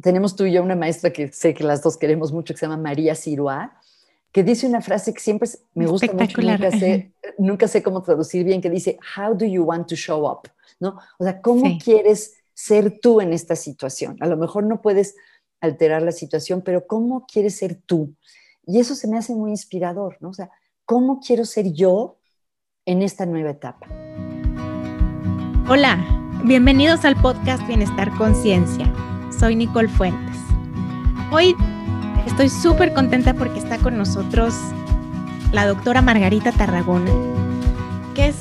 tenemos tú y yo una maestra que sé que las dos queremos mucho, que se llama María Siroa, que dice una frase que siempre me gusta mucho, nunca sé, nunca sé cómo traducir bien, que dice, How do you want to show up? ¿No? O sea, ¿cómo quieres ser tú en esta situación? A lo mejor no puedes alterar la situación, pero ¿cómo quieres ser tú? Y eso se me hace muy inspirador, ¿no? O sea, ¿cómo quiero ser yo en esta nueva etapa? Hola, bienvenidos al podcast Bienestar Conciencia. Soy Nicole Fuentes. Hoy estoy súper contenta porque está con nosotros la doctora Margarita Tarragona, que es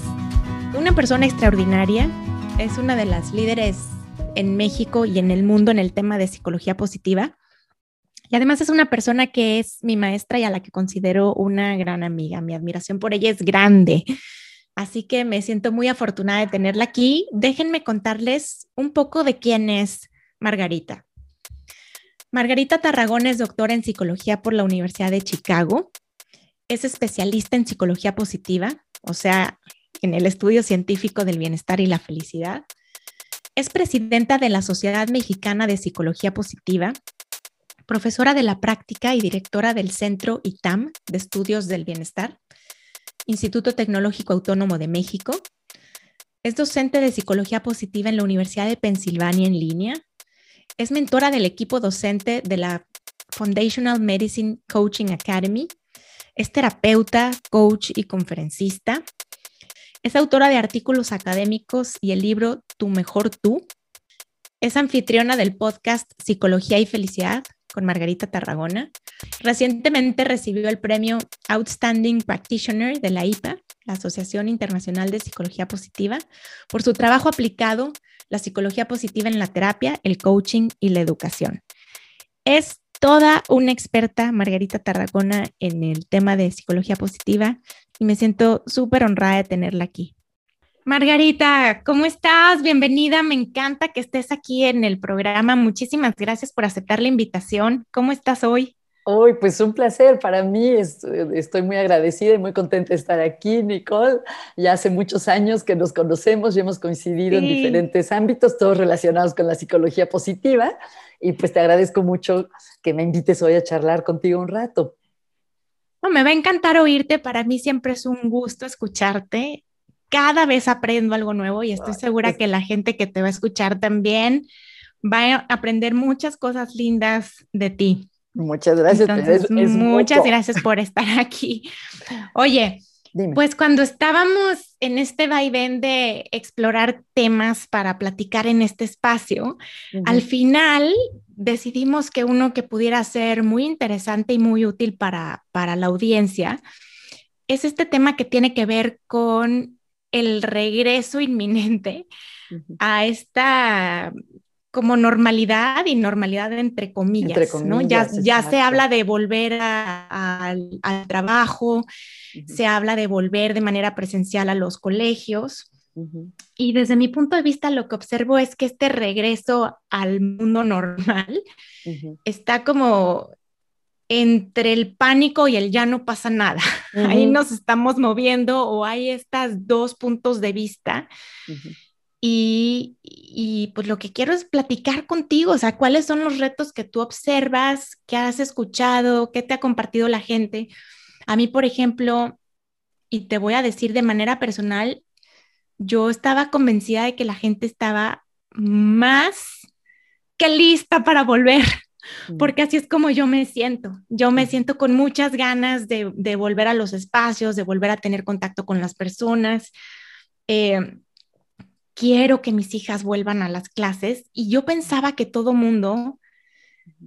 una persona extraordinaria, es una de las líderes en México y en el mundo en el tema de psicología positiva. Y además es una persona que es mi maestra y a la que considero una gran amiga. Mi admiración por ella es grande. Así que me siento muy afortunada de tenerla aquí. Déjenme contarles un poco de quién es Margarita. Margarita Tarragón es doctora en psicología por la Universidad de Chicago. Es especialista en psicología positiva, o sea, en el estudio científico del bienestar y la felicidad. Es presidenta de la Sociedad Mexicana de Psicología Positiva, profesora de la práctica y directora del Centro ITAM de Estudios del Bienestar, Instituto Tecnológico Autónomo de México. Es docente de psicología positiva en la Universidad de Pensilvania en línea. Es mentora del equipo docente de la Foundational Medicine Coaching Academy. Es terapeuta, coach y conferencista. Es autora de artículos académicos y el libro Tu mejor tú. Es anfitriona del podcast Psicología y Felicidad con Margarita Tarragona. Recientemente recibió el premio Outstanding Practitioner de la IPA, la Asociación Internacional de Psicología Positiva, por su trabajo aplicado la psicología positiva en la terapia, el coaching y la educación. Es toda una experta, Margarita Tarragona, en el tema de psicología positiva y me siento súper honrada de tenerla aquí. Margarita, ¿cómo estás? Bienvenida, me encanta que estés aquí en el programa. Muchísimas gracias por aceptar la invitación. ¿Cómo estás hoy? Hoy, pues un placer para mí. Estoy muy agradecida y muy contenta de estar aquí, Nicole. Ya hace muchos años que nos conocemos y hemos coincidido en diferentes ámbitos, todos relacionados con la psicología positiva. Y pues te agradezco mucho que me invites hoy a charlar contigo un rato me va a encantar oírte, para mí siempre es un gusto escucharte. Cada vez aprendo algo nuevo y estoy segura que la gente que te va a escuchar también va a aprender muchas cosas lindas de ti. Muchas gracias. muchas gracias por estar aquí. Oye, pues cuando estábamos en este vaivén de explorar temas para platicar en este espacio, al final decidimos que uno que pudiera ser muy interesante y muy útil para, para la audiencia es este tema que tiene que ver con el regreso inminente a esta como normalidad y normalidad entre comillas, ¿no? Ya, ya se habla de volver al trabajo, se habla de volver de manera presencial a los colegios. Y desde mi punto de vista, lo que observo es que este regreso al mundo normal está como entre el pánico y el ya no pasa nada. Ahí nos estamos moviendo o hay estos dos puntos de vista. Y, y, pues lo que quiero es platicar contigo, o sea, cuáles son los retos que tú observas, qué has escuchado, qué te ha compartido la gente. A mí, por ejemplo, y te voy a decir de manera personal, yo estaba convencida de que la gente estaba más que lista para volver, mm. porque así es como yo me siento. Yo me siento con muchas ganas de, de volver a los espacios, de volver a tener contacto con las personas. Eh, quiero que mis hijas vuelvan a las clases y yo pensaba que todo mundo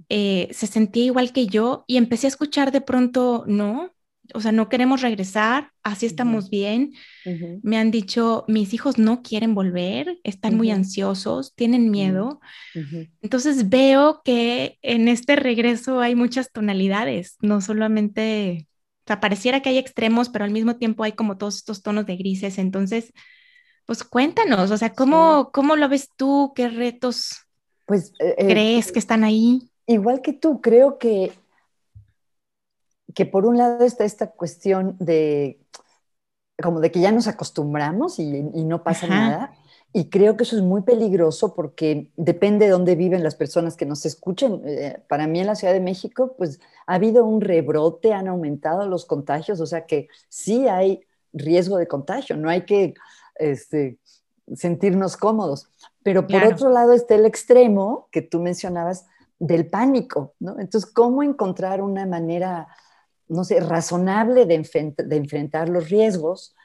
eh, se sentía igual que yo y empecé a escuchar de pronto, no, o sea, no queremos regresar, así estamos bien. Me han dicho, mis hijos no quieren volver, están muy ansiosos, tienen miedo. Entonces veo que en este regreso hay muchas tonalidades, no solamente, o sea, pareciera que hay extremos, pero al mismo tiempo hay como todos estos tonos de grises. Entonces, pues cuéntanos, o sea, ¿cómo, ¿cómo lo ves tú? ¿Qué retos pues, eh, eh, crees que están ahí? Igual que tú, creo que, que por un lado está esta cuestión de como de que ya nos acostumbramos y, no pasa nada. Y creo que eso es muy peligroso porque depende de dónde viven las personas que nos escuchen. Eh, para mí en la Ciudad de México, pues ha habido un rebrote, han aumentado los contagios, o sea que sí hay riesgo de contagio, no hay que este, sentirnos cómodos. Pero por otro lado está el extremo que tú mencionabas del pánico, ¿no? Entonces, ¿cómo encontrar una manera, no sé, razonable de, enfrentar los riesgos?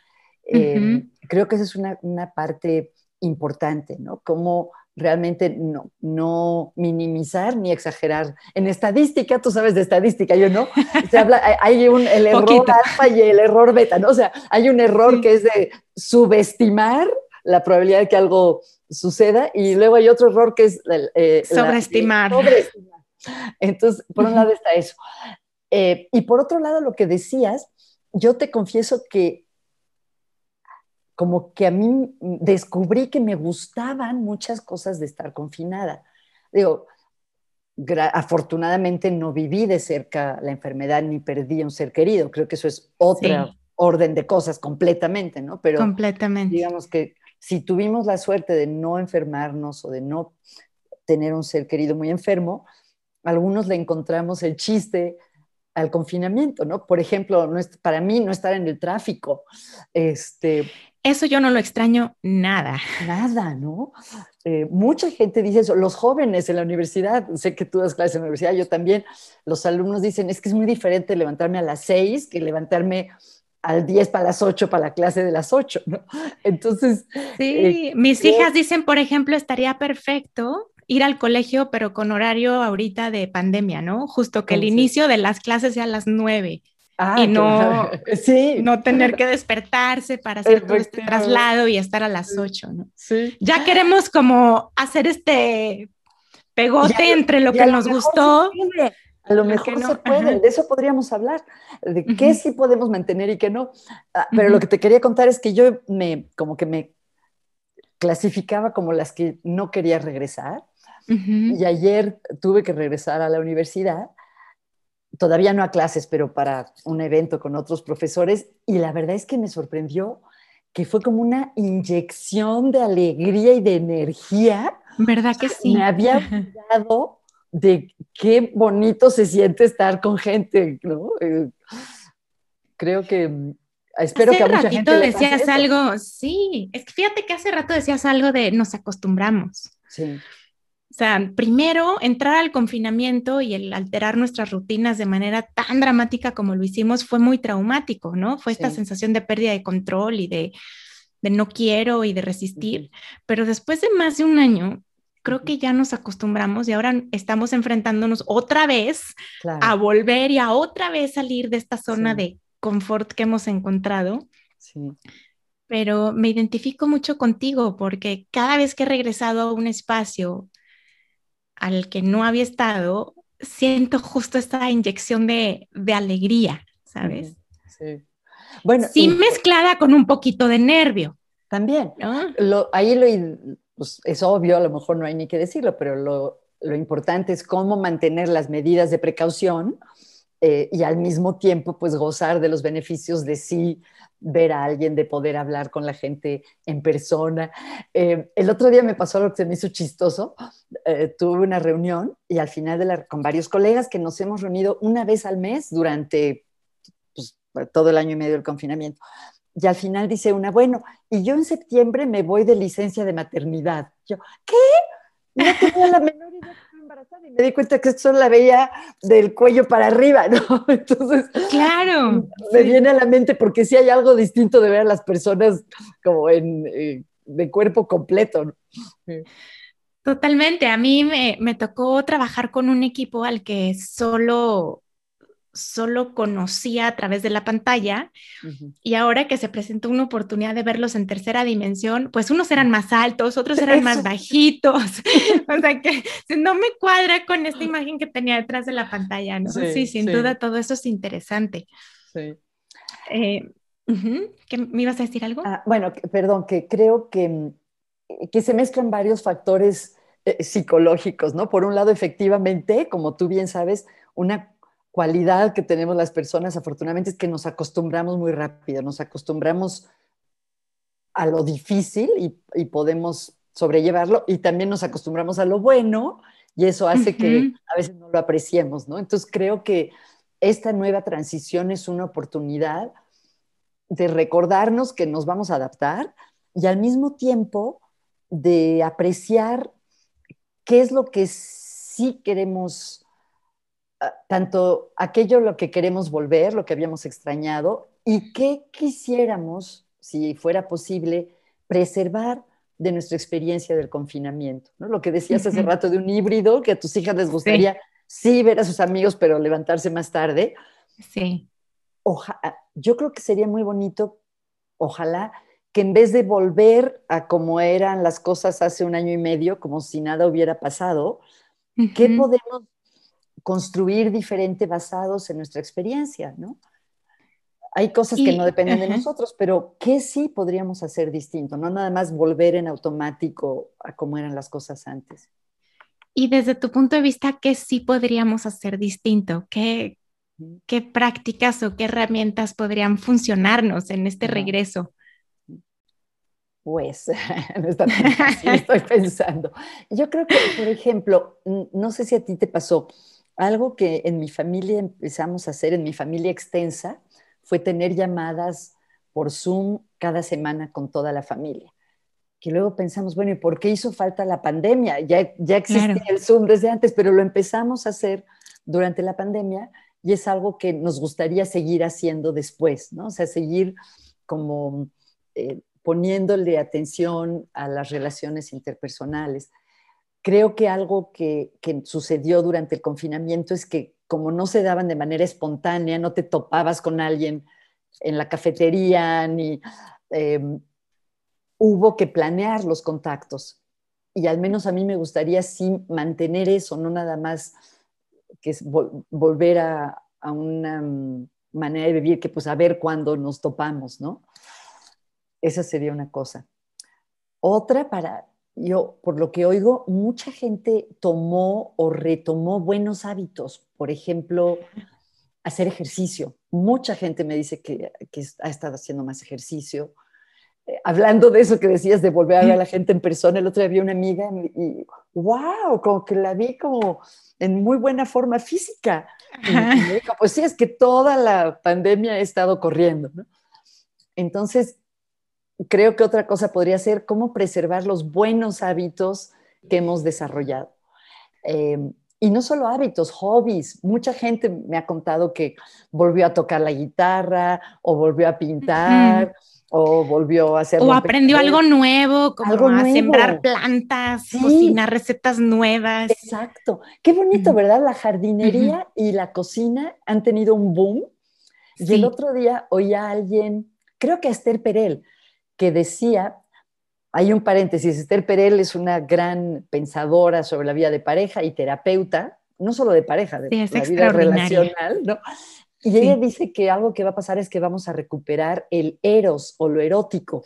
Eh, creo que esa es una, una parte importante, ¿no? Cómo realmente no, no minimizar ni exagerar. En estadística, tú sabes de estadística, yo no, se habla, hay un, el error alfa y el error beta, ¿no? O sea, hay un error que es de subestimar la probabilidad de que algo suceda y luego hay otro error que es... Eh, sobreestimar. Entonces, por un lado está eso. Eh, y por otro lado, lo que decías, yo te confieso que como que a mí descubrí que me gustaban muchas cosas de estar confinada. Digo, afortunadamente no viví de cerca la enfermedad ni perdí a un ser querido. Creo que eso es otra orden de cosas completamente, ¿no? Pero completamente. digamos que si tuvimos la suerte de no enfermarnos o de no tener un ser querido muy enfermo, algunos le encontramos el chiste al confinamiento, ¿no? Por ejemplo, para mí no estar en el tráfico, este, eso yo no lo extraño nada. Nada, ¿no? Eh, mucha gente dice eso, los jóvenes en la universidad, sé que tú das clases en la universidad, yo también, los alumnos dicen, es que es muy diferente levantarme a las seis que levantarme al 10 para las 8 para la clase de las 8, ¿no? Entonces... Sí, eh, mis hijas dicen, por ejemplo, estaría perfecto ir al colegio, pero con horario ahorita de pandemia, ¿no? Justo que el inicio de las clases sea a las 9 Ah, y no, no tener que despertarse para hacer todo este traslado y estar a las 8, ¿no? Sí. Ya queremos como hacer este pegote entre lo que nos gustó. A lo mejor no. se puede, de eso podríamos hablar, de qué sí podemos mantener y qué no. Ah, pero lo que te quería contar es que yo me, como que me clasificaba como las que no quería regresar. Y ayer tuve que regresar a la universidad todavía no a clases, pero para un evento con otros profesores, y la verdad es que me sorprendió que fue como una inyección de alegría y de energía. ¿Verdad que sí? Me había olvidado de qué bonito se siente estar con gente, ¿no? Eh, creo que espero que a mucha gente le decías algo, sí, es que fíjate que hace rato decías algo de nos acostumbramos. Sí. O sea, primero entrar al confinamiento y el alterar nuestras rutinas de manera tan dramática como lo hicimos fue muy traumático, ¿no? Fue esta sensación de pérdida de control y de, no quiero y de resistir. Pero después de más de un año, creo que ya nos acostumbramos y ahora estamos enfrentándonos otra vez a volver y a otra vez salir de esta zona de confort que hemos encontrado. Sí. Pero me identifico mucho contigo porque cada vez que he regresado a un espacio al que no había estado, siento justo esta inyección de, alegría, ¿sabes? Sí. Bueno, sí mezclada con un poquito de nervio. También. ahí lo, pues, es obvio, a lo mejor no hay ni que decirlo, pero lo, importante es cómo mantener las medidas de precaución eh, y al mismo tiempo pues gozar de los beneficios de sí ver a alguien, de poder hablar con la gente en persona. Eh, el otro día me pasó algo que se me hizo chistoso. Eh, tuve una reunión y al final de la, con varios colegas que nos hemos reunido una vez al mes durante pues, todo el año y medio del confinamiento. Y al final dice una, bueno, y yo en septiembre me voy de licencia de maternidad. Yo, ¿qué? No tenía la menor idea y me di cuenta que esto solo la veía del cuello para arriba, ¿no? Entonces, claro. Me viene a la mente porque sí hay algo distinto de ver a las personas como en, eh, de cuerpo completo. ¿no? Totalmente. A mí me, me, tocó trabajar con un equipo al que solo solo conocía a través de la pantalla y ahora que se presentó una oportunidad de verlos en tercera dimensión, pues unos eran más altos, otros eran más bajitos, o sea que no me cuadra con esta imagen que tenía detrás de la pantalla, ¿no? Sí, sin duda todo eso es interesante. Sí. Eh, ¿Me ibas a decir algo? Ah, bueno, perdón, que creo que, que se mezclan varios factores eh, psicológicos, ¿no? Por un lado, efectivamente, como tú bien sabes, una cualidad que tenemos las personas, afortunadamente, es que nos acostumbramos muy rápido, nos acostumbramos a lo difícil y, podemos sobrellevarlo y también nos acostumbramos a lo bueno y eso hace que a veces no lo apreciemos, ¿no? Entonces creo que esta nueva transición es una oportunidad de recordarnos que nos vamos a adaptar y al mismo tiempo de apreciar qué es lo que sí queremos, tanto aquello lo que queremos volver, lo que habíamos extrañado, y qué quisiéramos, si fuera posible, preservar de nuestra experiencia del confinamiento. ¿no? Lo que decías hace rato de un híbrido, que a tus hijas les gustaría sí. ver a sus amigos, pero levantarse más tarde. Sí. yo creo que sería muy bonito, ojalá, que en vez de volver a como eran las cosas hace un año y medio, como si nada hubiera pasado, ¿qué podemos construir diferente basados en nuestra experiencia? ¿no? Hay cosas que no dependen de nosotros, pero ¿qué sí podríamos hacer distinto? No nada más volver en automático a como eran las cosas antes. Y desde tu punto de vista, ¿qué sí podríamos hacer distinto? ¿Qué, qué prácticas o qué herramientas podrían funcionarnos en este regreso? Pues, no está estoy pensando. Yo creo que, por ejemplo, no sé si a ti te pasó, algo que en mi familia empezamos a hacer, en mi familia extensa, fue tener llamadas por Zoom cada semana con toda la familia. Que luego pensamos, bueno, ¿y por qué hizo falta la pandemia? Ya, ya existía el Zoom desde antes, pero lo empezamos a hacer durante la pandemia y es algo que nos gustaría seguir haciendo después, ¿no? O sea, seguir como eh, poniéndole atención a las relaciones interpersonales. Creo que algo que, sucedió durante el confinamiento es que como no se daban de manera espontánea, no te topabas con alguien en la cafetería, ni em, hubo que planear los contactos. Y al menos a mí me gustaría sí mantener eso, no nada más que volver a, a, una mm, manera de vivir que pues a ver cuándo nos topamos, ¿no? Esa sería una cosa. Otra para, yo, por lo que oigo, mucha gente tomó o retomó buenos hábitos. Por ejemplo, hacer ejercicio. Mucha gente me dice que, ha estado haciendo más ejercicio. Eh, hablando de eso que decías de volver a ver a la gente en persona, el otro día había una amiga y, wow, como que la vi como en muy buena forma física. Y, me dijo, pues sí, es que toda la pandemia he estado corriendo. Entonces, creo que otra cosa podría ser cómo preservar los buenos hábitos que hemos desarrollado. Em, y no solo hábitos, hobbies. Mucha gente me ha contado que volvió a tocar la guitarra o volvió a pintar. O volvió a hacer. O aprendió algo nuevo, como a sembrar plantas, cocinar recetas nuevas. Exacto. Qué bonito, ¿verdad? La jardinería y la cocina han tenido un boom. Y el otro día oí a alguien, creo que a Esther Perel, que decía, hay un paréntesis, Esther Perel es una gran pensadora sobre la vida de pareja y terapeuta, no solo de pareja, de la vida relacional, ¿no? Y ella dice que algo que va a pasar es que vamos a recuperar el eros o lo erótico.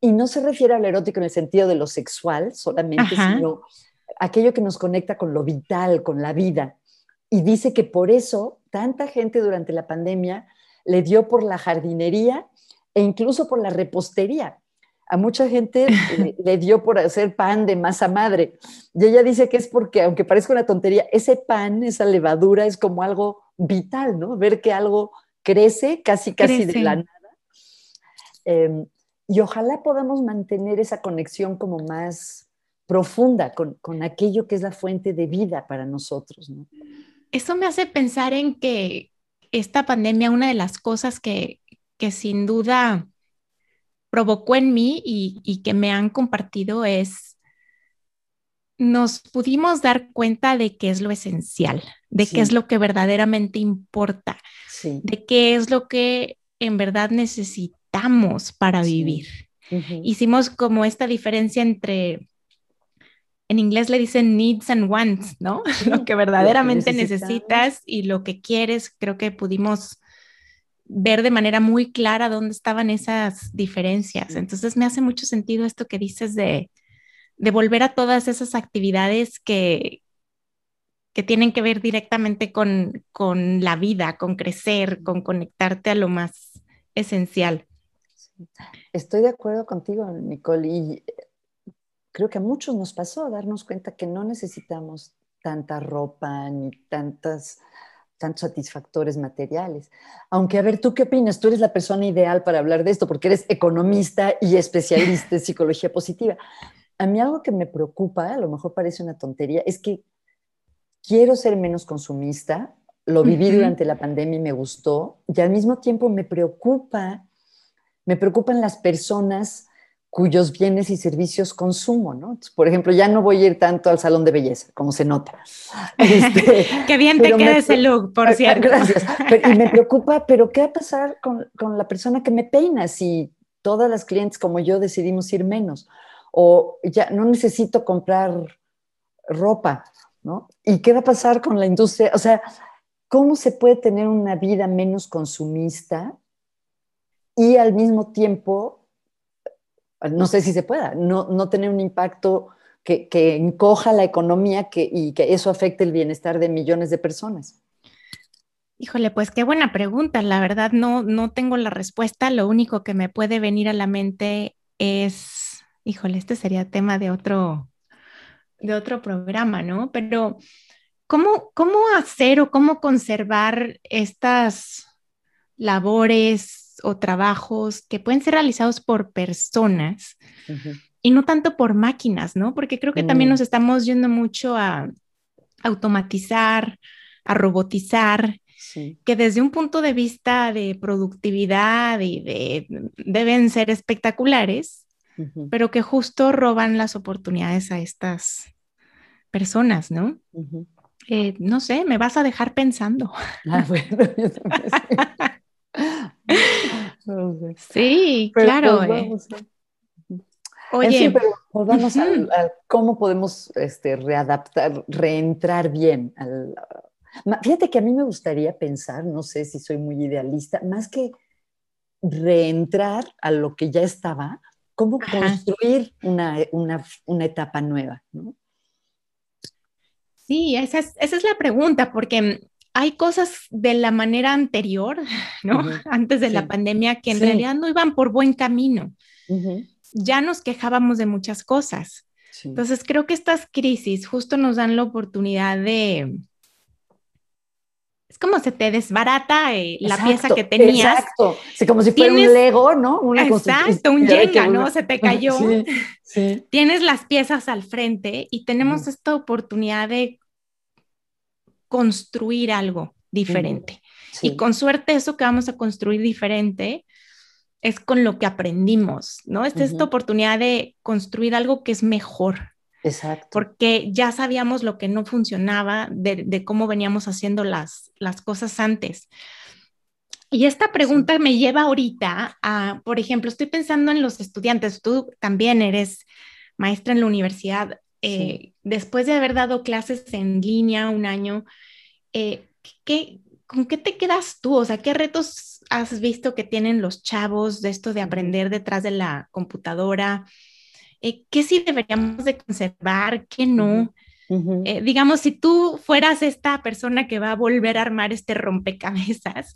Y no se refiere al erótico en el sentido de lo sexual solamente, sino aquello que nos conecta con lo vital, con la vida. Y dice que por eso tanta gente durante la pandemia le dio por la jardinería e incluso por la repostería. A mucha gente le, dio por hacer pan de masa madre. Y ella dice que es porque, aunque parezca una tontería, ese pan, esa levadura es como algo vital, ¿no? Ver que algo crece casi, casi de la nada. Em, y ojalá podamos mantener esa conexión como más profunda con, con, aquello que es la fuente de vida para nosotros. ¿no? Eso me hace pensar en que esta pandemia, una de las cosas que, que sin duda provocó en mí y, que me han compartido es, nos pudimos dar cuenta de qué es lo esencial, de qué es lo que verdaderamente importa, de qué es lo que en verdad necesitamos para vivir. Hicimos como esta diferencia entre, en inglés le dicen needs and wants, ¿no? lo que verdaderamente necesitas y lo que quieres, creo que pudimos ver de manera muy clara dónde estaban esas diferencias. Entonces me hace mucho sentido esto que dices de, volver a todas esas actividades que, que tienen que ver directamente con, la vida, con crecer, con conectarte a lo más esencial. Estoy de acuerdo contigo, Nicole, y creo que a muchos nos pasó darnos cuenta que no necesitamos tanta ropa ni tantas tantos satisfactores materiales. Aunque, a ver, ¿tú qué opinas? Tú eres la persona ideal para hablar de esto porque eres economista y especialista en psicología positiva. A mí algo que me preocupa, a lo mejor parece una tontería, es que quiero ser menos consumista, lo viví durante la pandemia y me gustó, y al mismo tiempo me preocupa, me preocupan las personas cuyos bienes y servicios consumo, ¿no? por ejemplo, ya no voy a ir tanto al salón de belleza, como se nota. Este, Qué bien te queda ese look, por cierto. Gracias. y me preocupa, pero ¿qué va a pasar con, con, la persona que me peina si todas las clientes como yo decidimos ir menos? O ya no necesito comprar ropa, ¿no? ¿Y qué va a pasar con la industria? O sea, ¿cómo se puede tener una vida menos consumista y al mismo tiempo no sé si se pueda, no, tener un impacto que, encoja la economía y que eso afecte el bienestar de millones de personas. Híjole, pues qué buena pregunta. La verdad no, no tengo la respuesta. Lo único que me puede venir a la mente es, híjole, este sería tema de otro, de otro programa, ¿no? Pero ¿cómo, cómo hacer o cómo conservar estas labores o trabajos que pueden ser realizados por personas y no tanto por máquinas, ¿no? Porque creo que también nos mm. estamos yendo mucho a automatizar, a robotizar, que desde un punto de vista de productividad y de deben ser espectaculares, pero que justo roban las oportunidades a estas personas, ¿no? Eh, no sé, me vas a dejar pensando. Ah, bueno, yo también Sí, claro. Pues eh. Oye, pero vamos a, cómo podemos este, readaptar, reentrar bien. fíjate que a mí me gustaría pensar, no sé si soy muy idealista, más que reentrar a lo que ya estaba, cómo construir una, etapa nueva. Sí, esa es, esa es la pregunta, porque hay cosas de la manera anterior, ¿no? Antes de la pandemia que en realidad no iban por buen camino. Ya nos quejábamos de muchas cosas. Entonces creo que estas crisis justo nos dan la oportunidad de... Es como se te desbarata eh, la pieza que tenías. Exacto. como si fuera un Lego, ¿no? Una exacto, un Jenga, ¿no? Se te cayó. Tienes las piezas al frente y tenemos esta oportunidad de construir algo diferente. Y con suerte eso que vamos a construir diferente es con lo que aprendimos, ¿no? Es esta oportunidad de construir algo que es mejor. Exacto. Porque ya sabíamos lo que no funcionaba, de, cómo veníamos haciendo las, las cosas antes. Y esta pregunta me lleva ahorita a, por ejemplo, estoy pensando en los estudiantes, tú también eres maestra en la universidad, eh, después de haber dado clases en línea un año, eh, ¿con qué te quedas tú? O sea, ¿qué retos has visto que tienen los chavos de esto de aprender detrás de la computadora? Eh, ¿Qué sí deberíamos de conservar? ¿Qué no? digamos, si tú fueras esta persona que va a volver a armar este rompecabezas,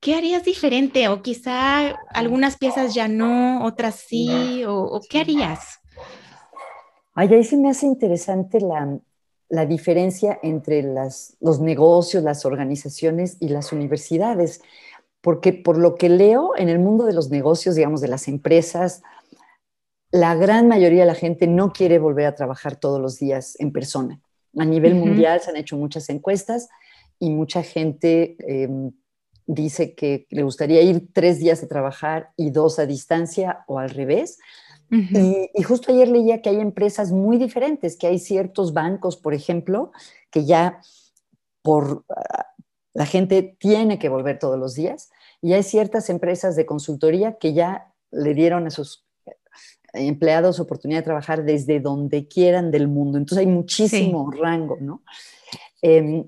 ¿qué harías diferente? O quizá algunas piezas ya no, otras sí, o, qué harías? Ay, ahí sí me hace interesante la, diferencia entre los negocios, las organizaciones y las universidades, porque por lo que leo en el mundo de los negocios, digamos, de las empresas, la gran mayoría de la gente no quiere volver a trabajar todos los días en persona. A nivel mundial se han hecho muchas encuestas y mucha gente em, dice que le gustaría ir tres días a trabajar y dos a distancia o al revés y, justo ayer leía que hay empresas muy diferentes, que hay ciertos bancos, por ejemplo, que ya por ah, la gente tiene que volver todos los días, y hay ciertas empresas de consultoría que ya le dieron a sus empleados oportunidad de trabajar desde donde quieran del mundo. Entonces hay muchísimo rango, ¿no? Em,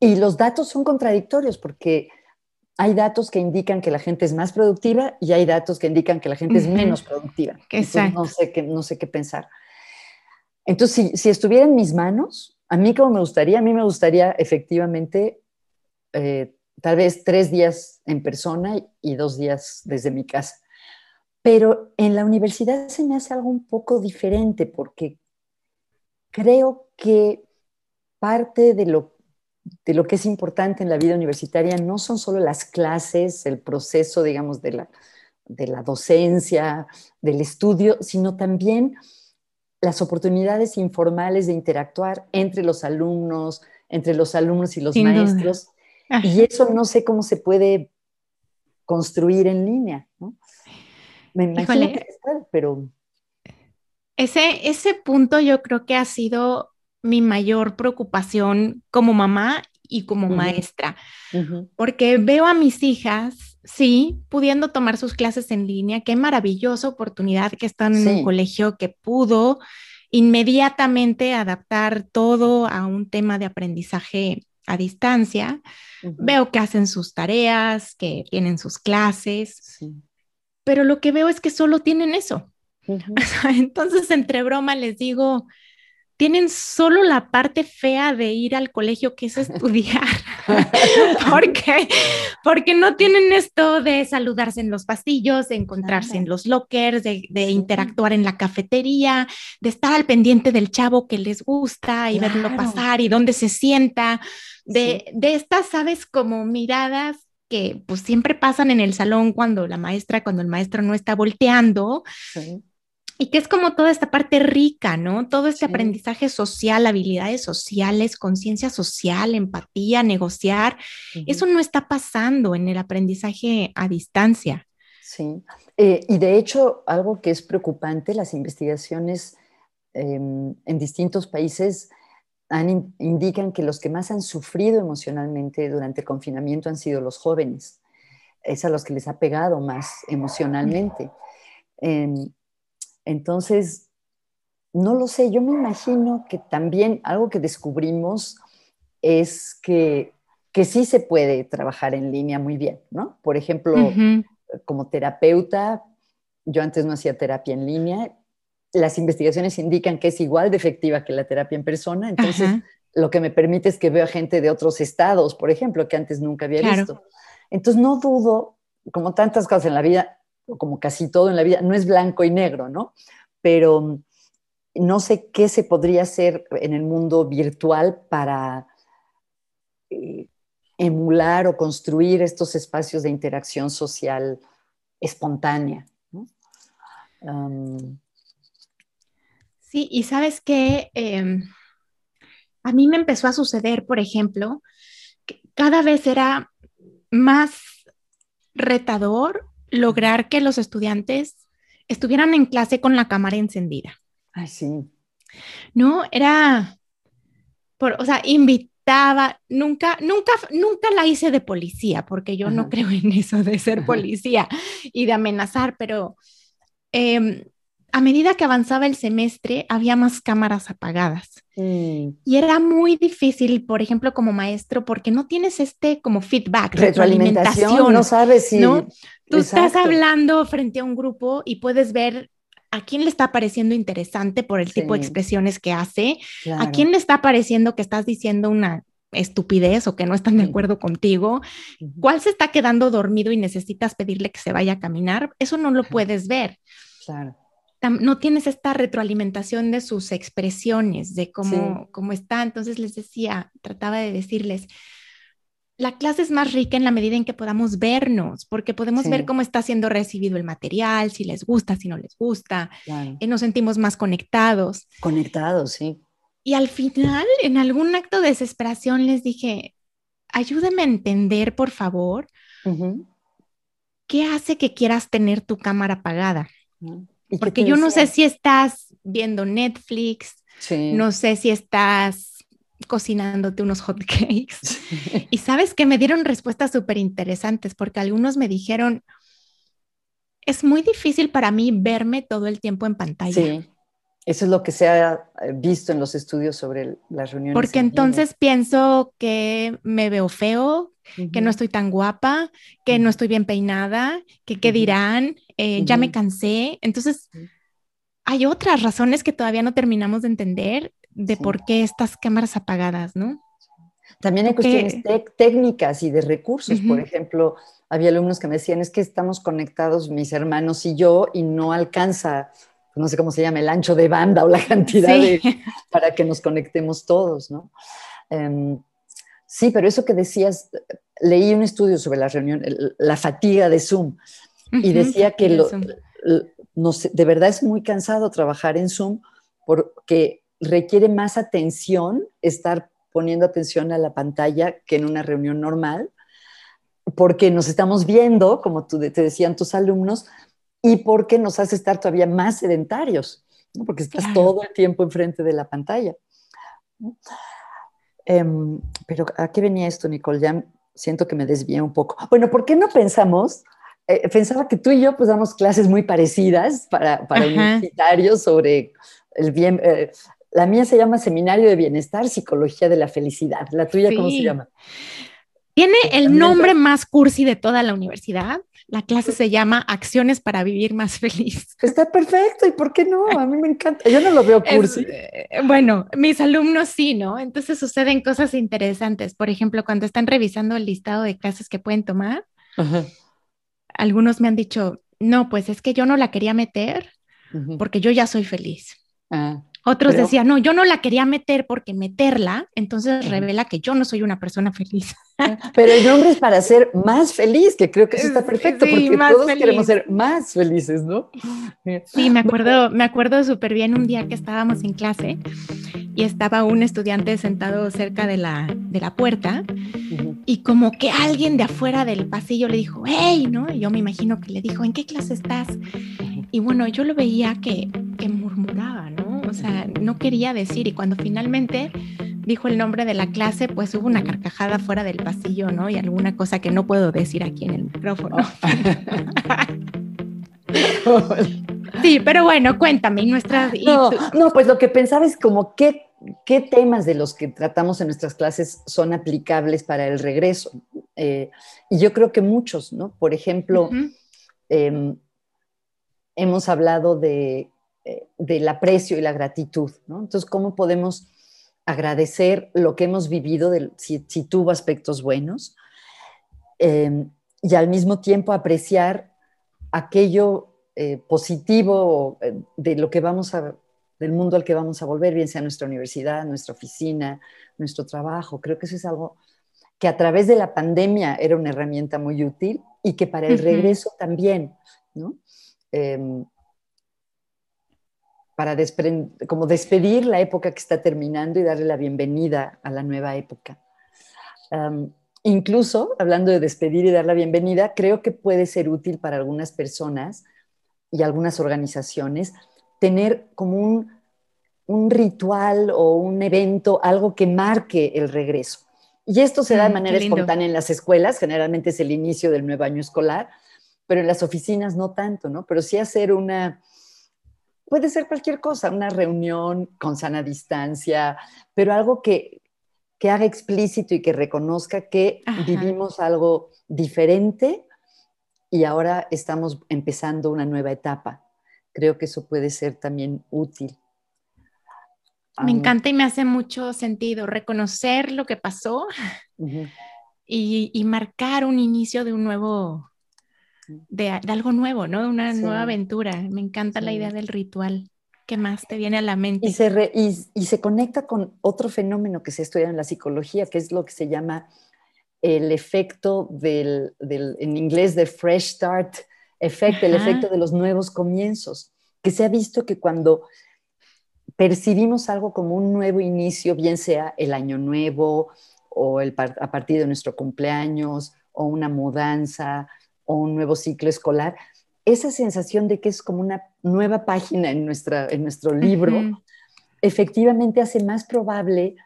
y los datos son contradictorios porque hay datos que indican que la gente es más productiva y hay datos que indican que la gente es menos productiva. no sé, qué, no sé qué pensar. Entonces, si, estuviera en mis manos, a mí como me gustaría, a mí me gustaría efectivamente eh, tal vez tres días en persona y dos días desde mi casa. Pero en la universidad se me hace algo un poco diferente porque creo que parte de lo, de lo que es importante en la vida universitaria no son solo las clases, el proceso, digamos, de la, de la docencia, del estudio, sino también las oportunidades informales de interactuar entre los alumnos, entre los alumnos y los maestros. Y eso no sé cómo se puede construir en línea. ¿no? Me imagino que pero... Ese, ese punto yo creo que ha sido mi mayor preocupación como mamá y como maestra, porque veo a mis hijas, sí, pudiendo tomar sus clases en línea, qué maravillosa oportunidad que están en un colegio que pudo inmediatamente adaptar todo a un tema de aprendizaje a distancia. Veo que hacen sus tareas, que tienen sus clases, pero lo que veo es que solo tienen eso. Entonces, entre broma les digo, tienen solo la parte fea de ir al colegio, que es estudiar, porque, porque no tienen esto de saludarse en los pasillos, de encontrarse en los lockers, de, interactuar en la cafetería, de estar al pendiente del chavo que les gusta y verlo pasar y dónde se sienta, de, de estas, sabes, como miradas que pues siempre pasan en el salón cuando la maestra, cuando el maestro no está volteando. Sí y que es como toda esta parte rica, ¿no? Todo este aprendizaje social, habilidades sociales, conciencia social, empatía, negociar, eso no está pasando en el aprendizaje a distancia. Sí, eh, y de hecho, algo que es preocupante, las investigaciones em, en distintos países indican que los que más han sufrido emocionalmente durante el confinamiento han sido los jóvenes. Es a los que les ha pegado más emocionalmente. Em, entonces, no lo sé, yo me imagino que también algo que descubrimos es que, que sí se puede trabajar en línea muy bien, ¿no? Por ejemplo, como terapeuta, yo antes no hacía terapia en línea, las investigaciones indican que es igual de efectiva que la terapia en persona, entonces lo que me permite es que veo a gente de otros estados, por ejemplo, que antes nunca había visto. Entonces no dudo, como tantas cosas en la vida, como casi todo en la vida, no es blanco y negro, ¿no? Pero no sé qué se podría hacer en el mundo virtual para eh, emular o construir estos espacios de interacción social espontánea. sí, y sabes que em, a mí me empezó a suceder, por ejemplo, que cada vez era más retador lograr que los estudiantes estuvieran en clase con la cámara encendida. Ay, sí. No, era, por, o sea, invitaba, nunca, nunca, nunca la hice de policía, porque yo no creo en eso de ser policía y de amenazar, pero em, a medida que avanzaba el semestre, había más cámaras apagadas. Mm. Y era muy difícil, por ejemplo, como maestro, porque no tienes este como feedback, retroalimentación. no sabes si... ¿no? Tú estás hablando frente a un grupo y puedes ver a quién le está pareciendo interesante por el tipo de expresiones que hace, a quién le está pareciendo que estás diciendo una estupidez o que no están de acuerdo contigo, cuál se está quedando dormido y necesitas pedirle que se vaya a caminar, eso no lo puedes ver. Claro no tienes esta retroalimentación de sus expresiones, de cómo, cómo está. Entonces les decía, trataba de decirles, la clase es más rica en la medida en que podamos vernos, porque podemos ver cómo está siendo recibido el material, si les gusta, si no les gusta, y eh, nos sentimos más conectados. Conectados, sí. Y al final, en algún acto de desesperación, les dije, ayúdame a entender, por favor, qué hace que quieras tener tu cámara apagada. Porque yo no sé si estás viendo Netflix, no sé si estás cocinándote unos hot cakes. Y sabes que me dieron respuestas súper interesantes porque algunos me dijeron, es muy difícil para mí verme todo el tiempo en pantalla. Sí, eso es lo que se ha eh, visto en los estudios sobre las reuniones. Porque entonces pienso que me veo feo, que no estoy tan guapa, que no estoy bien peinada, que qué dirán, eh, ya me cansé. Entonces, hay otras razones que todavía no terminamos de entender de por qué estas cámaras apagadas, ¿no? También hay cuestiones técnicas y de recursos. Por ejemplo, había alumnos que me decían, es que estamos conectados mis hermanos y yo y no alcanza, no sé cómo se llama, el ancho de banda o la cantidad de, para que nos conectemos todos, ¿no? Em, sí, pero eso que decías, leí un estudio sobre la reunión, la fatiga de Zoom y decía que lo, de verdad es muy cansado trabajar en Zoom porque requiere más atención estar poniendo atención a la pantalla que en una reunión normal, porque nos estamos viendo, como tú, te decían tus alumnos, y porque nos hace estar todavía más sedentarios, porque estás todo el tiempo enfrente de la pantalla. Em, pero ¿a qué venía esto, Nicole? Ya siento que me desvié un poco. Bueno, ¿por qué no pensamos? Eh, pensaba que tú y yo pues damos clases muy parecidas para, para universitarios sobre el bien, eh, la mía se llama Seminario de Bienestar, Psicología de la Felicidad. ¿La tuya cómo se llama? Tiene el nombre más cursi de toda la universidad. La clase se llama Acciones para vivir más feliz. Está perfecto, ¿y por qué no? A mí me encanta. Yo no lo veo cursi. Eh, bueno, mis alumnos sí, ¿no? Entonces suceden cosas interesantes. Por ejemplo, cuando están revisando el listado de clases que pueden tomar, algunos me han dicho, no, pues es que yo no la quería meter porque yo ya soy feliz. Ah. Otros decían, no, yo no la quería meter porque meterla, entonces revela que yo no soy una persona feliz. Pero el nombre es para ser más feliz, que creo que eso está perfecto, porque todos queremos ser más felices, ¿no? Sí, me acuerdo, me acuerdo súper bien un día que estábamos en clase y estaba un estudiante sentado cerca de la, de la puerta y como que alguien de afuera del pasillo le dijo, hey, ¿no? Y yo me imagino que le dijo, ¿en qué clase estás? Y bueno, yo lo veía que, que murmuraba, ¿no? O sea, no quería decir y cuando finalmente dijo el nombre de la clase, pues hubo una carcajada fuera del pasillo, ¿no? Y alguna cosa que no puedo decir aquí en el micrófono. sí, pero bueno, cuéntame, nuestras... No, no, pues lo que pensaba es como qué, qué temas de los que tratamos en nuestras clases son aplicables para el regreso. Eh, y yo creo que muchos, ¿no? Por ejemplo, em, hemos hablado de del aprecio y la gratitud, ¿no? Entonces, ¿cómo podemos agradecer lo que hemos vivido, si, tuvo aspectos buenos, em, y al mismo tiempo apreciar aquello eh, positivo eh, de lo que vamos a, del mundo al que vamos a volver, bien sea nuestra universidad, nuestra oficina, nuestro trabajo. Creo que eso es algo que a través de la pandemia era una herramienta muy útil y que para el regreso también, ¿no? Em, para como despedir la época que está terminando y darle la bienvenida a la nueva época. incluso, hablando de despedir y dar la bienvenida, creo que puede ser útil para algunas personas y algunas organizaciones tener como un, un ritual o un evento, algo que marque el regreso. Y esto se da de mm, manera espontánea en las escuelas, generalmente es el inicio del nuevo año escolar, pero en las oficinas no tanto, ¿no? Pero sí hacer una, puede ser cualquier cosa, una reunión con sana distancia, pero algo que, haga explícito y que reconozca que vivimos algo diferente y ahora estamos empezando una nueva etapa. Creo que eso puede ser también útil. Me encanta y me hace mucho sentido reconocer lo que pasó y, y, marcar un inicio de un nuevo, de, algo nuevo, ¿no? De una nueva aventura. Me encanta la idea del ritual. ¿Qué más te viene a la mente? Y se, y, se conecta con otro fenómeno que se estudia en la psicología, que es lo que se llama el efecto del, en inglés de fresh start effect, el efecto de los nuevos comienzos, que se ha visto que cuando percibimos algo como un nuevo inicio, bien sea el año nuevo o el, a partir de nuestro cumpleaños o una mudanza o un nuevo ciclo escolar, esa sensación de que es como una nueva página en, nuestra, en nuestro libro, efectivamente hace más probable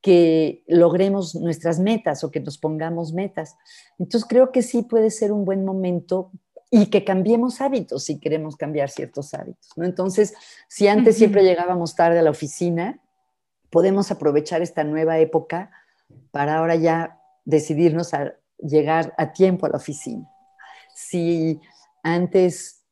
que logremos nuestras metas o que nos pongamos metas. Entonces creo que sí puede ser un buen momento y que cambiemos hábitos si queremos cambiar ciertos hábitos. ¿no? Entonces, si antes siempre llegábamos tarde a la oficina, podemos aprovechar esta nueva época para ahora ya decidirnos a llegar a tiempo a la oficina si antes,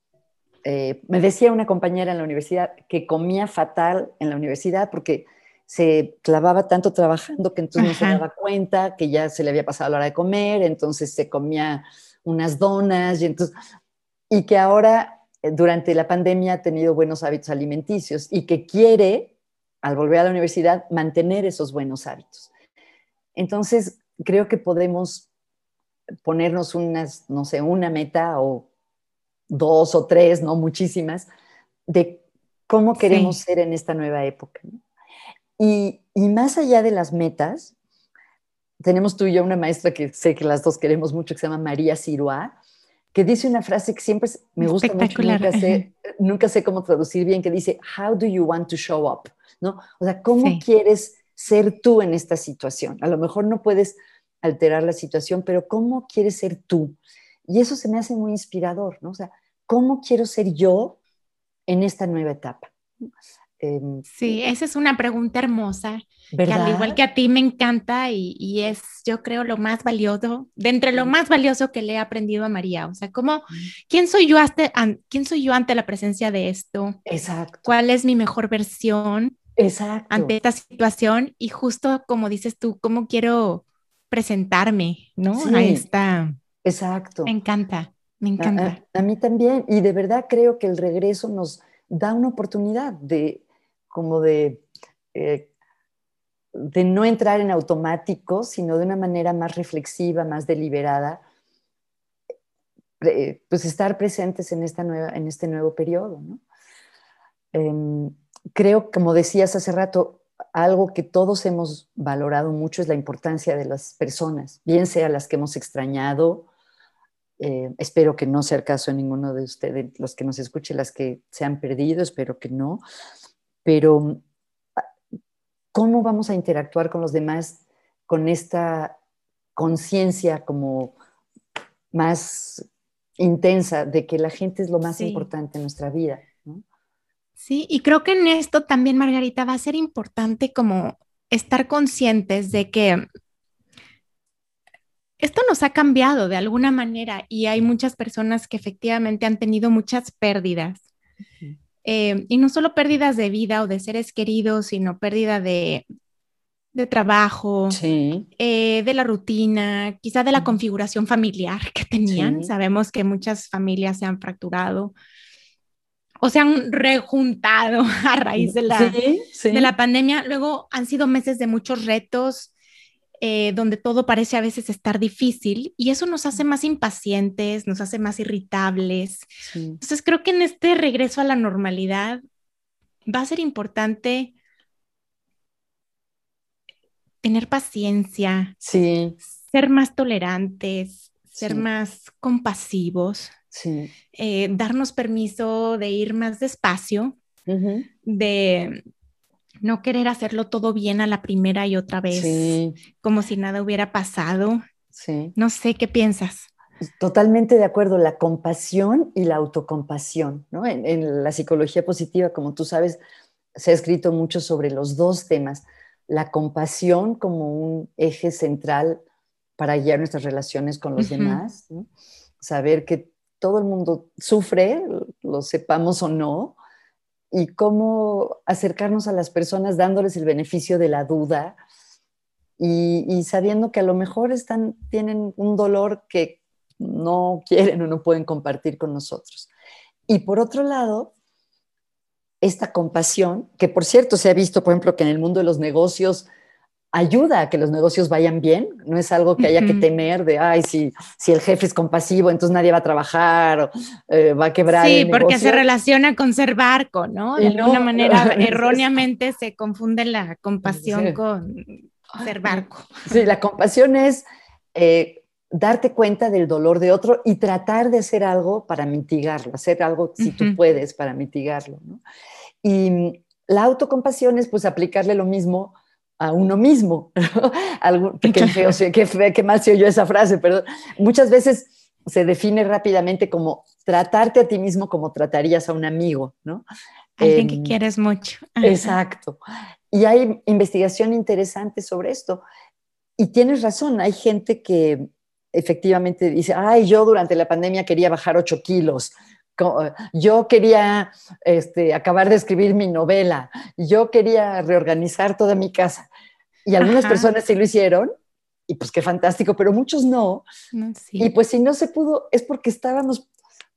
eh, me decía una compañera en la universidad que comía fatal en la universidad porque se clavaba tanto trabajando que entonces no se daba cuenta que ya se le había pasado la hora de comer, entonces se comía unas donas y entonces y que ahora eh, durante la pandemia ha tenido buenos hábitos alimenticios y que quiere al volver a la universidad mantener esos buenos hábitos. Entonces, creo que podemos ponernos unas, no sé, una meta o dos o tres, no muchísimas, de cómo queremos ser en esta nueva época. Y, más allá de las metas, tenemos tú y yo una maestra que sé que las dos queremos mucho, que se llama María Siroa, que dice una frase que siempre me gusta mucho, nunca sé, nunca sé cómo traducir bien, que dice, how do you want to show up? ¿No? O sea, ¿cómo quieres ser tú en esta situación? A lo mejor no puedes alterar la situación, pero ¿cómo quieres ser tú? Y eso se me hace muy inspirador, ¿no? O sea, ¿cómo quiero ser yo en esta nueva etapa? Em, sí, esa es una pregunta hermosa, que al igual que a ti me encanta y, es, yo creo, lo más valioso, de entre lo más valioso que le he aprendido a María. O sea, ¿cómo, quién soy yo ante, quién soy yo ante la presencia de esto? Exacto. ¿Cuál es mi mejor versión Exacto. ante esta situación? Y justo como dices tú, ¿cómo quiero presentarme, ¿no? A esta... Exacto. Me encanta, me encanta. a mí también, y de verdad creo que el regreso nos da una oportunidad de como de, eh, de no entrar en automático, sino de una manera más reflexiva, más deliberada, eh, pues estar presentes en, esta nueva, en este nuevo periodo. Em, creo, como decías hace rato, algo que todos hemos valorado mucho es la importancia de las personas, bien sea las que hemos extrañado, eh, espero que no sea el caso de ninguno de ustedes, los que nos escuchen, las que se han perdido, espero que no, pero ¿cómo vamos a interactuar con los demás con esta conciencia como más intensa de que la gente es lo más importante en nuestra vida? Sí, y creo que en esto también, Margarita, va a ser importante como estar conscientes de que esto nos ha cambiado de alguna manera y hay muchas personas que efectivamente han tenido muchas pérdidas. Eh, y no solo pérdidas de vida o de seres queridos, sino pérdida de, trabajo, eh, de la rutina, quizá de la configuración familiar que tenían. Sabemos que muchas familias se han fracturado o se han rejuntado a raíz de la, de la pandemia. Luego han sido meses de muchos retos, eh, donde todo parece a veces estar difícil y eso nos hace más impacientes, nos hace más irritables. Entonces creo que en este regreso a la normalidad va a ser importante tener paciencia, ser más tolerantes, ser más compasivos, eh, darnos permiso de ir más despacio, de no querer hacerlo todo bien a la primera y otra vez, como si nada hubiera pasado. Sí. No sé qué piensas. Totalmente de acuerdo, la compasión y la autocompasión. ¿no? En, la psicología positiva, como tú sabes, se ha escrito mucho sobre los dos temas. La compasión como un eje central para guiar nuestras relaciones con los demás, saber que todo el mundo sufre, lo sepamos o no, y cómo acercarnos a las personas dándoles el beneficio de la duda y, sabiendo que a lo mejor están, tienen un dolor que no quieren o no pueden compartir con nosotros. Y por otro lado, esta compasión, que por cierto se ha visto, por ejemplo, que en el mundo de los negocios ayuda a que los negocios vayan bien, no es algo que haya que temer de, ay, si, si el jefe es compasivo, entonces nadie va a trabajar, o, eh, va a quebrar. Sí, porque se relaciona con ser barco, ¿no? De alguna manera erróneamente se confunde la compasión con ser barco. Sí, la compasión es eh, darte cuenta del dolor de otro y tratar de hacer algo para mitigarlo, hacer algo si tú puedes para mitigarlo, ¿no? Y la autocompasión es pues aplicarle lo mismo a uno mismo. Algo, qué, feo, qué, qué mal se oyó esa frase, pero muchas veces se define rápidamente como tratarte a ti mismo como tratarías a un amigo, ¿no? Alguien que em, quieres mucho. Exacto. Y hay investigación interesante sobre esto. Y tienes razón, hay gente que efectivamente dice, ay, yo durante la pandemia quería bajar 8 kilos, yo quería este, acabar de escribir mi novela, yo quería reorganizar toda mi casa. Y algunas personas sí lo hicieron, y pues qué fantástico, pero muchos no. Y pues si no se pudo, es porque estábamos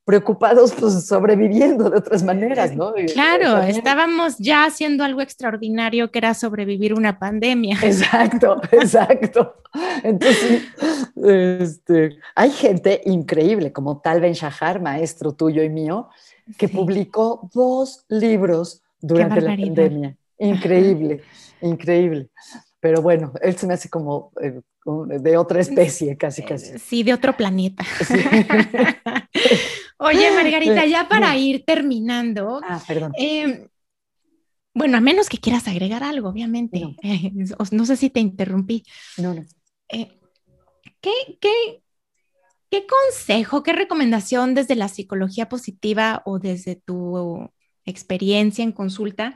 preocupados, pues sobreviviendo de otras maneras, ¿no? Claro, estábamos ya haciendo algo extraordinario que era sobrevivir una pandemia. Exacto, exacto. Entonces, este, hay gente increíble, como Tal Ben Shahar, maestro tuyo y mío, que publicó dos libros durante la pandemia. Increíble, increíble. Pero bueno, él se me hace como eh, de otra especie, casi, casi. Sí, de otro planeta. Oye, Margarita, ya para ir terminando. Ah, perdón. Em, bueno, a menos que quieras agregar algo, obviamente. No, sé si te interrumpí. No, no. Eh, ¿qué, qué, qué consejo, qué recomendación desde la psicología positiva o desde tu experiencia en consulta?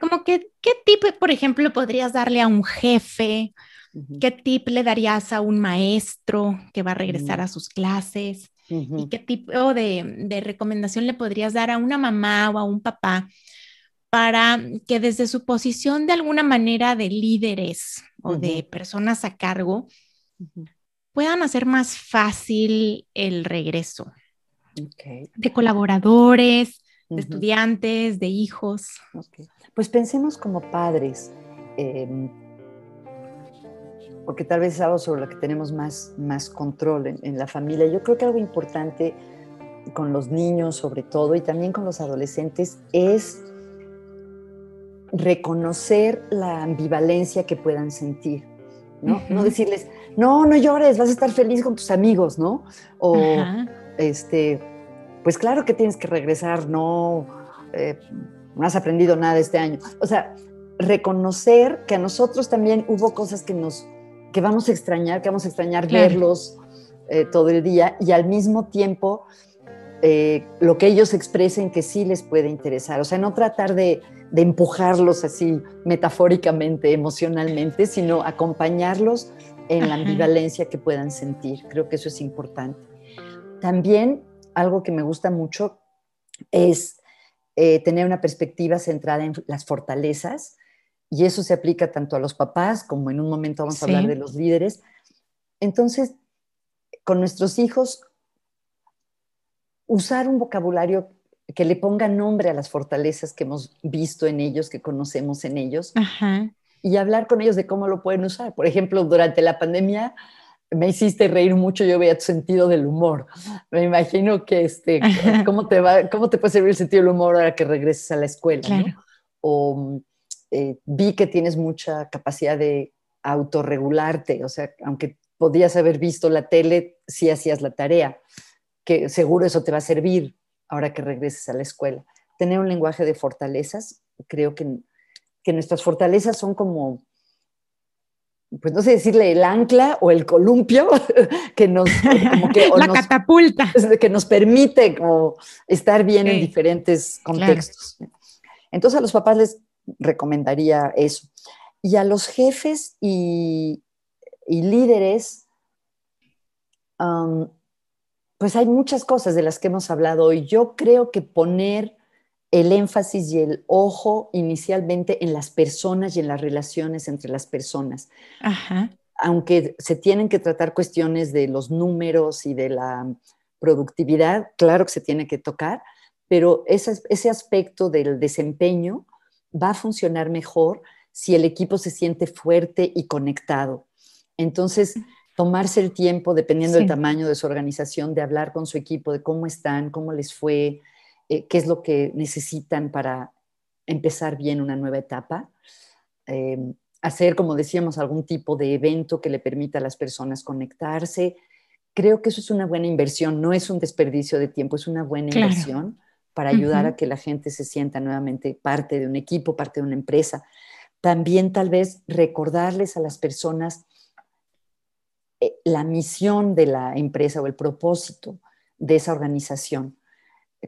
como que, ¿qué tip, por ejemplo, podrías darle a un jefe? ¿Qué tip le darías a un maestro que va a regresar a sus clases? ¿Y qué tipo de, recomendación le podrías dar a una mamá o a un papá para que desde su posición de alguna manera de líderes o de personas a cargo puedan hacer más fácil el regreso de colaboradores, de estudiantes, de hijos? Pues pensemos como padres. Em, porque tal vez es algo sobre lo que tenemos más, más control en, la familia. Yo creo que algo importante con los niños sobre todo y también con los adolescentes es reconocer la ambivalencia que puedan sentir, ¿no? No decirles, no, no llores, vas a estar feliz con tus amigos, ¿no? O, este, pues claro que tienes que regresar, no, eh, no has aprendido nada este año. O sea, reconocer que a nosotros también hubo cosas que nos que vamos a extrañar, que vamos a extrañar verlos eh, todo el día y al mismo tiempo eh, lo que ellos expresen que sí les puede interesar. O sea, no tratar de, empujarlos así metafóricamente, emocionalmente, sino acompañarlos en la ambivalencia que puedan sentir. Creo que eso es importante. También algo que me gusta mucho es eh, tener una perspectiva centrada en las fortalezas y eso se aplica tanto a los papás como en un momento vamos a hablar de los líderes. Entonces, con nuestros hijos, usar un vocabulario que le ponga nombre a las fortalezas que hemos visto en ellos, que conocemos en ellos, y hablar con ellos de cómo lo pueden usar. Por ejemplo, durante la pandemia me hiciste reír mucho, yo veía tu sentido del humor. Me imagino que, este, ¿cómo te, va, ¿cómo te puede servir el sentido del humor ahora que regreses a la escuela? O eh, vi que tienes mucha capacidad de autorregularte, o sea, aunque podías haber visto la tele, sí hacías la tarea, que seguro eso te va a servir ahora que regreses a la escuela. Tener un lenguaje de fortalezas, creo que, que nuestras fortalezas son como, pues no sé decirle el ancla o el columpio que nos que, la catapulta que nos permite como estar bien en diferentes contextos. Entonces a los papás les recomendaría eso. Y a los jefes y, líderes, pues hay muchas cosas de las que hemos hablado hoy. Yo creo que poner el énfasis y el ojo inicialmente en las personas y en las relaciones entre las personas. Aunque se tienen que tratar cuestiones de los números y de la productividad, claro que se tiene que tocar, pero ese, ese aspecto del desempeño va a funcionar mejor si el equipo se siente fuerte y conectado. Entonces, tomarse el tiempo, dependiendo del tamaño de su organización, de hablar con su equipo, de cómo están, cómo les fue, eh, qué es lo que necesitan para empezar bien una nueva etapa. Em, hacer, como decíamos, algún tipo de evento que le permita a las personas conectarse. Creo que eso es una buena inversión, no es un desperdicio de tiempo, es una buena inversión para ayudar a que la gente se sienta nuevamente parte de un equipo, parte de una empresa. También tal vez recordarles a las personas eh, la misión de la empresa o el propósito de esa organización.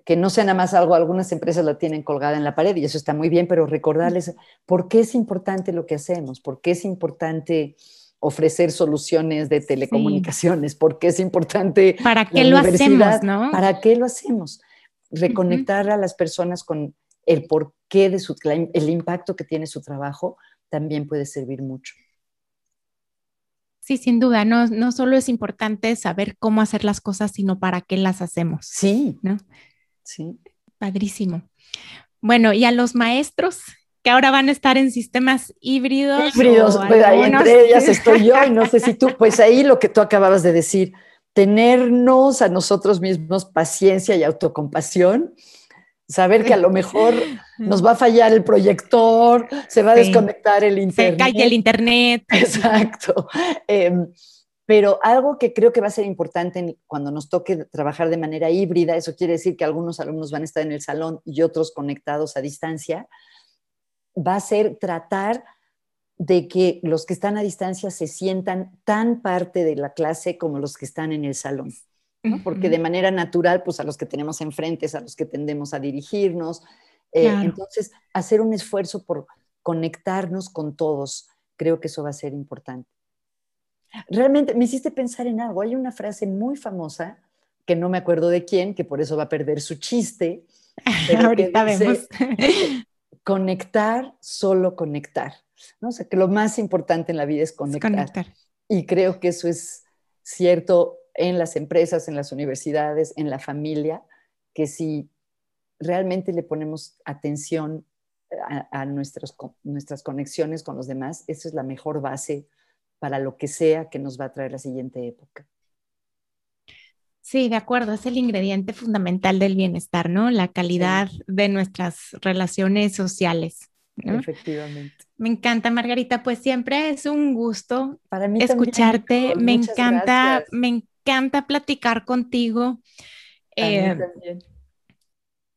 Que no sea nada más algo, algunas empresas la tienen colgada en la pared y eso está muy bien, pero recordarles por qué es importante lo que hacemos, por qué es importante ofrecer soluciones de telecomunicaciones, por qué es importante. ¿Para qué lo hacemos? ¿no? ¿Para qué lo hacemos? Reconectar a las personas con el porqué de su, el impacto que tiene su trabajo, también puede servir mucho. Sí, sin duda, no, no solo es importante saber cómo hacer las cosas, sino para qué las hacemos. Sí. ¿no? Sí. Padrísimo. Bueno, y a los maestros que ahora van a estar en sistemas híbridos. Híbridos, pues ahí entre ellas estoy yo y no sé si tú, pues ahí lo que tú acababas de decir, tenernos a nosotros mismos paciencia y autocompasión, saber que a lo mejor nos va a fallar el proyector, se va a desconectar el internet. Se cae el internet. Exacto. Em, pero algo que creo que va a ser importante cuando nos toque trabajar de manera híbrida, eso quiere decir que algunos alumnos van a estar en el salón y otros conectados a distancia, va a ser tratar de que los que están a distancia se sientan tan parte de la clase como los que están en el salón. Porque de manera natural, pues a los que tenemos enfrente es a los que tendemos a dirigirnos. Eh, entonces, hacer un esfuerzo por conectarnos con todos, creo que eso va a ser importante. Realmente me hiciste pensar en algo. Hay una frase muy famosa, que no me acuerdo de quién, que por eso va a perder su chiste. Ahorita vemos. conectar, solo conectar. ¿No? O sea, que lo más importante en la vida es conectar. Y creo que eso es cierto en las empresas, en las universidades, en la familia, que si realmente le ponemos atención a, nuestras conexiones con los demás, esa es la mejor base para lo que sea que nos va a traer la siguiente época. Sí, de acuerdo, es el ingrediente fundamental del bienestar, ¿no? La calidad de nuestras relaciones sociales. Efectivamente. Me encanta, Margarita, pues siempre es un gusto Para mí escucharte. me encanta, me encanta platicar contigo. Eh,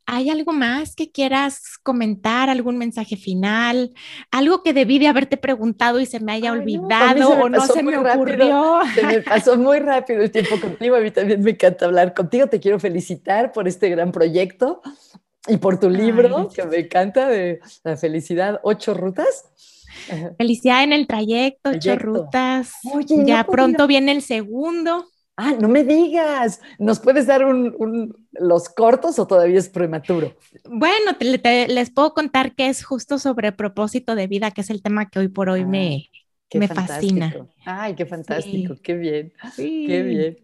¿Hay algo más que quieras comentar? ¿Algún mensaje final? ¿Algo que debí de haberte preguntado y se me haya olvidado o no se me ocurrió? Se me pasó muy rápido el tiempo contigo. A mí también me encanta hablar contigo. Te quiero felicitar por este gran proyecto y por tu libro, que me encanta, de la felicidad, ocho rutas. Felicidad en el trayecto, ocho rutas. ya pronto viene el segundo. Ah, no me digas. ¿Nos puedes dar los cortos o todavía es prematuro? Bueno, les puedo contar que es justo sobre propósito de vida, que es el tema que hoy por hoy me, ah, me fascina. Ay, qué fantástico, qué bien, qué bien.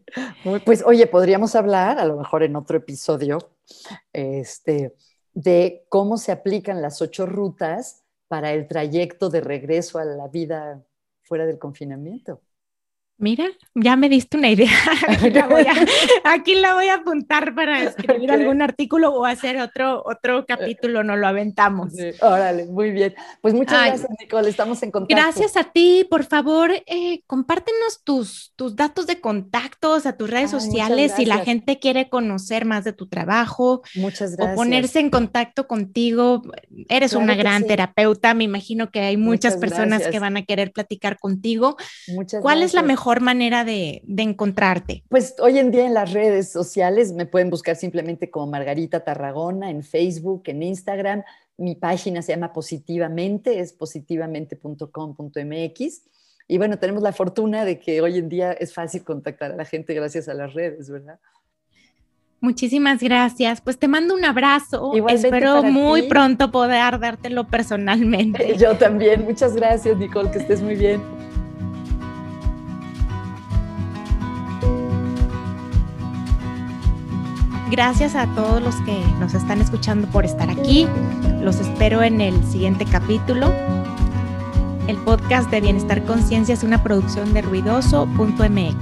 pues oye, podríamos hablar, a lo mejor en otro episodio, este, de cómo se aplican las ocho rutas para el trayecto de regreso a la vida fuera del confinamiento. Mira, ya me diste una idea. Aquí la voy a, apuntar para escribir algún artículo o hacer otro, otro capítulo, no lo aventamos. órale, muy bien. Pues muchas gracias, Nicole, estamos en contacto. Gracias a ti, por favor, eh, compártenos tus, tus datos de contactos a tus redes sociales si la gente quiere conocer más de tu trabajo. Muchas gracias. O ponerse en contacto contigo. Eres una gran terapeuta, me imagino que hay muchas, personas que van a querer platicar contigo. Muchas ¿Cuál es la mejor manera de, encontrarte? Pues hoy en día en las redes sociales me pueden buscar simplemente como Margarita Tarragona en Facebook, en Instagram. Mi página se llama Positivamente, es positivamente.com.mx. Y bueno, tenemos la fortuna de que hoy en día es fácil contactar a la gente gracias a las redes, ¿verdad? Muchísimas gracias. Pues te mando un abrazo. Espero muy pronto poder dártelo personalmente. Yo también. Muchas gracias, Nicole, que estés muy bien. Gracias a todos los que nos están escuchando por estar aquí. Los espero en el siguiente capítulo. El podcast de Bienestar Conciencia es una producción de ruidoso.mx.